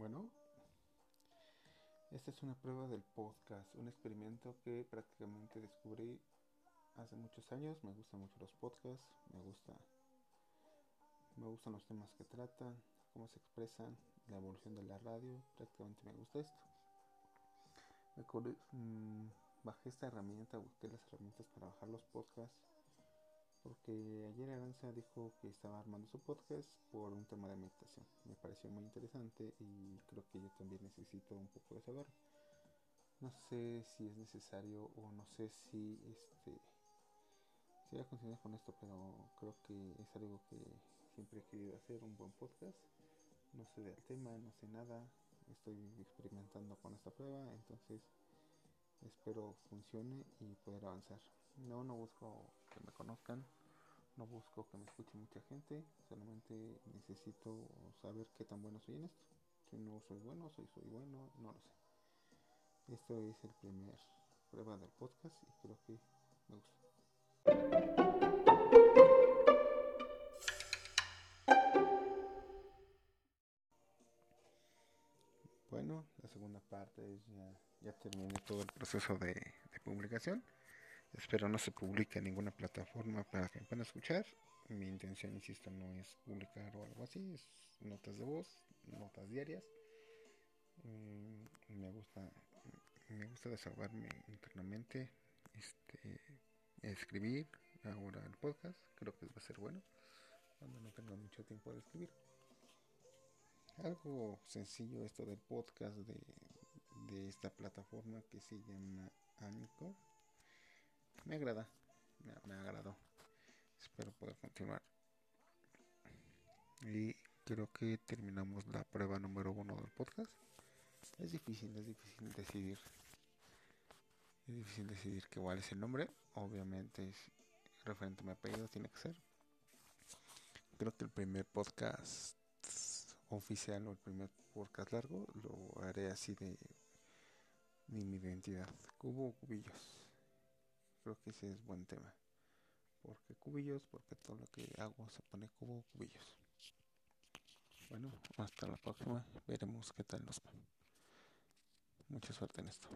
Bueno, esta es una prueba del podcast, un experimento que prácticamente descubrí hace muchos años. Me gustan mucho los podcasts, me gusta me gustan los temas que tratan, cómo se expresan, la evolución de la radio, prácticamente me gusta esto. Me mm, bajé esta herramienta, busqué las herramientas para bajar los podcasts porque ayer Aranza dijo que estaba armando su podcast por un tema de meditación. Me pareció muy interesante y creo que yo también necesito un poco de saber. No sé si es necesario o no sé si este a continuar con esto, pero creo que es algo que siempre he querido hacer, un buen podcast. No sé del tema, no sé nada. Estoy experimentando con esta prueba, entonces espero funcione y poder avanzar. No, no busco que me conozcan, no busco que me escuche mucha gente, solamente necesito saber qué tan bueno soy en esto. Si no soy bueno, soy soy bueno, no lo sé. Esto es el primer prueba del podcast y creo que me gusta. Bueno, la segunda parte es ya, ya terminé todo el proceso de, de publicación. Espero no se publique en ninguna plataforma para que me puedan escuchar. Mi intención, insisto, no es publicar o algo así, es notas de voz, notas diarias. Mm, me gusta me gusta desahogarme internamente, este, escribir ahora el podcast, creo que va a ser bueno cuando no tenga mucho tiempo de escribir. Algo sencillo esto del podcast de, de esta plataforma que se llama Anchor me agrada, me, me agradó. Espero poder continuar. Y creo que terminamos la prueba número uno del podcast. Es difícil, es difícil decidir. Es difícil decidir cuál es el nombre. Obviamente es referente a mi apellido, tiene que ser. Creo que el primer podcast oficial o el primer podcast largo lo haré así de, de mi identidad. Cubo cubillos. Creo que ese es buen tema. Porque cubillos, porque todo lo que hago se pone cubo, cubillos. Bueno, hasta la próxima. Veremos qué tal nos va. Mucha suerte en esto.